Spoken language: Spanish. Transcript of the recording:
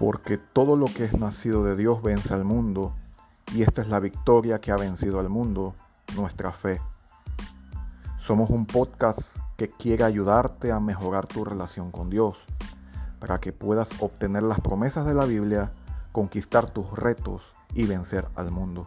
porque todo lo que es nacido de Dios vence al mundo, y esta es la victoria que ha vencido al mundo, nuestra fe. Somos un podcast que quiere ayudarte a mejorar tu relación con Dios, para que puedas obtener las promesas de la Biblia, conquistar tus retos y vencer al mundo.